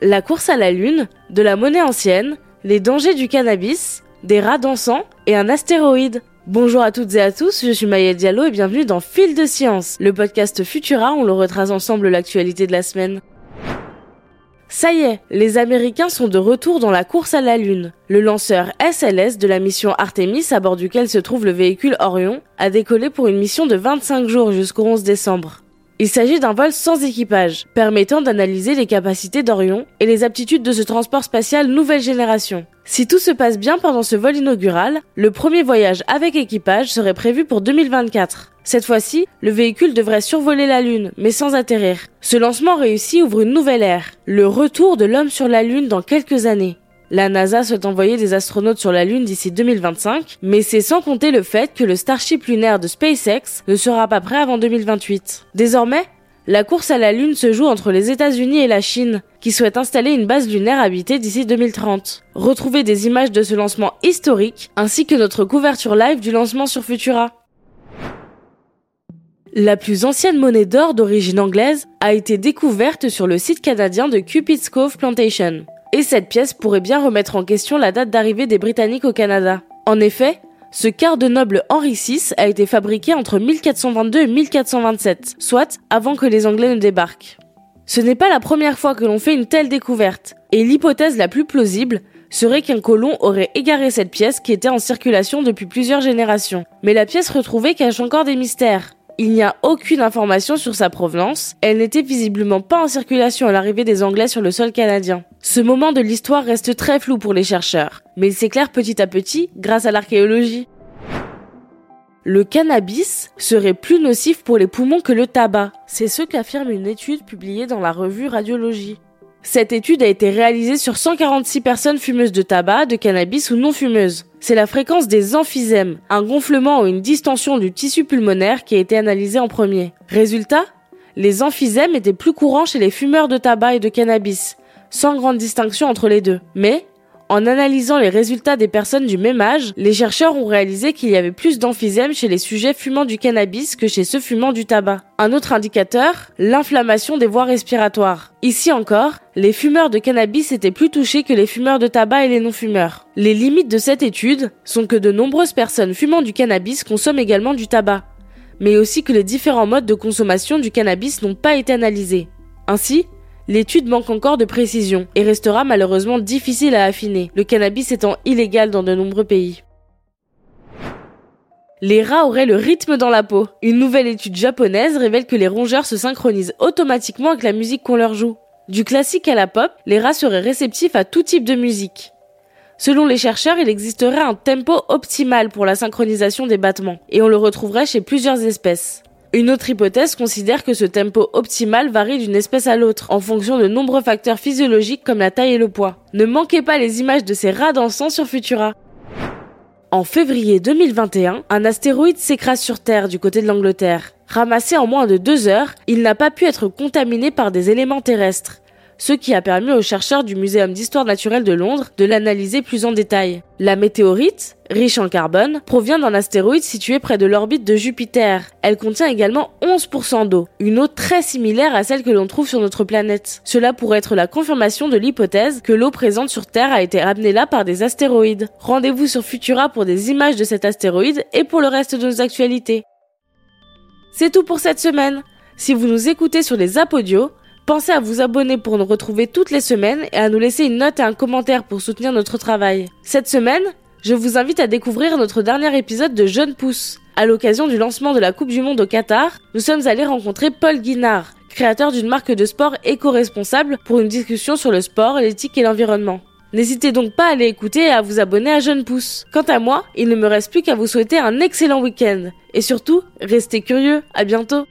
la course à la lune, de la monnaie ancienne, les dangers du cannabis, des rats dansants et un astéroïde. Bonjour à toutes et à tous, je suis Maya Diallo et bienvenue dans Fil de Science, le podcast Futura où on le retrace ensemble l'actualité de la semaine. Ça y est, les Américains sont de retour dans la course à la Lune. Le lanceur SLS de la mission Artemis, à bord duquel se trouve le véhicule Orion, a décollé pour une mission de 25 jours jusqu'au 11 décembre. Il s'agit d'un vol sans équipage, permettant d'analyser les capacités d'Orion et les aptitudes de ce transport spatial nouvelle génération. Si tout se passe bien pendant ce vol inaugural, le premier voyage avec équipage serait prévu pour 2024. Cette fois-ci, le véhicule devrait survoler la Lune, mais sans atterrir. Ce lancement réussi ouvre une nouvelle ère, le retour de l'homme sur la Lune dans quelques années. La NASA souhaite envoyer des astronautes sur la Lune d'ici 2025, mais c'est sans compter le fait que le Starship lunaire de SpaceX ne sera pas prêt avant 2028. Désormais, la course à la Lune se joue entre les États-Unis et la Chine, qui souhaitent installer une base lunaire habitée d'ici 2030. Retrouvez des images de ce lancement historique, ainsi que notre couverture live du lancement sur Futura. La plus ancienne monnaie d'or d'origine anglaise a été découverte sur le site canadien de Cupid's Cove Plantation et cette pièce pourrait bien remettre en question la date d'arrivée des Britanniques au Canada. En effet, ce quart de noble Henri VI a été fabriqué entre 1422 et 1427, soit avant que les Anglais ne débarquent. Ce n'est pas la première fois que l'on fait une telle découverte, et l'hypothèse la plus plausible serait qu'un colon aurait égaré cette pièce qui était en circulation depuis plusieurs générations. Mais la pièce retrouvée cache encore des mystères. Il n'y a aucune information sur sa provenance, elle n'était visiblement pas en circulation à l'arrivée des Anglais sur le sol canadien. Ce moment de l'histoire reste très flou pour les chercheurs, mais il s'éclaire petit à petit grâce à l'archéologie. Le cannabis serait plus nocif pour les poumons que le tabac. C'est ce qu'affirme une étude publiée dans la revue Radiologie. Cette étude a été réalisée sur 146 personnes fumeuses de tabac, de cannabis ou non fumeuses. C'est la fréquence des emphysèmes, un gonflement ou une distension du tissu pulmonaire qui a été analysée en premier. Résultat Les emphysèmes étaient plus courants chez les fumeurs de tabac et de cannabis, sans grande distinction entre les deux. Mais, en analysant les résultats des personnes du même âge, les chercheurs ont réalisé qu'il y avait plus d'emphysème chez les sujets fumant du cannabis que chez ceux fumant du tabac. Un autre indicateur, l'inflammation des voies respiratoires. Ici encore, les fumeurs de cannabis étaient plus touchés que les fumeurs de tabac et les non-fumeurs. Les limites de cette étude sont que de nombreuses personnes fumant du cannabis consomment également du tabac, mais aussi que les différents modes de consommation du cannabis n'ont pas été analysés. Ainsi, L'étude manque encore de précision et restera malheureusement difficile à affiner, le cannabis étant illégal dans de nombreux pays. Les rats auraient le rythme dans la peau. Une nouvelle étude japonaise révèle que les rongeurs se synchronisent automatiquement avec la musique qu'on leur joue. Du classique à la pop, les rats seraient réceptifs à tout type de musique. Selon les chercheurs, il existerait un tempo optimal pour la synchronisation des battements, et on le retrouverait chez plusieurs espèces. Une autre hypothèse considère que ce tempo optimal varie d'une espèce à l'autre, en fonction de nombreux facteurs physiologiques comme la taille et le poids. Ne manquez pas les images de ces rats dansant sur Futura. En février 2021, un astéroïde s'écrase sur Terre du côté de l'Angleterre. Ramassé en moins de deux heures, il n'a pas pu être contaminé par des éléments terrestres ce qui a permis aux chercheurs du Muséum d'histoire naturelle de Londres de l'analyser plus en détail. La météorite, riche en carbone, provient d'un astéroïde situé près de l'orbite de Jupiter. Elle contient également 11% d'eau, une eau très similaire à celle que l'on trouve sur notre planète. Cela pourrait être la confirmation de l'hypothèse que l'eau présente sur Terre a été ramenée là par des astéroïdes. Rendez-vous sur Futura pour des images de cet astéroïde et pour le reste de nos actualités. C'est tout pour cette semaine. Si vous nous écoutez sur les apodios, Pensez à vous abonner pour nous retrouver toutes les semaines et à nous laisser une note et un commentaire pour soutenir notre travail. Cette semaine, je vous invite à découvrir notre dernier épisode de Jeune Pousse. À l'occasion du lancement de la Coupe du Monde au Qatar, nous sommes allés rencontrer Paul Guinard, créateur d'une marque de sport éco-responsable pour une discussion sur le sport, l'éthique et l'environnement. N'hésitez donc pas à aller écouter et à vous abonner à Jeune Pousse. Quant à moi, il ne me reste plus qu'à vous souhaiter un excellent week-end. Et surtout, restez curieux. À bientôt.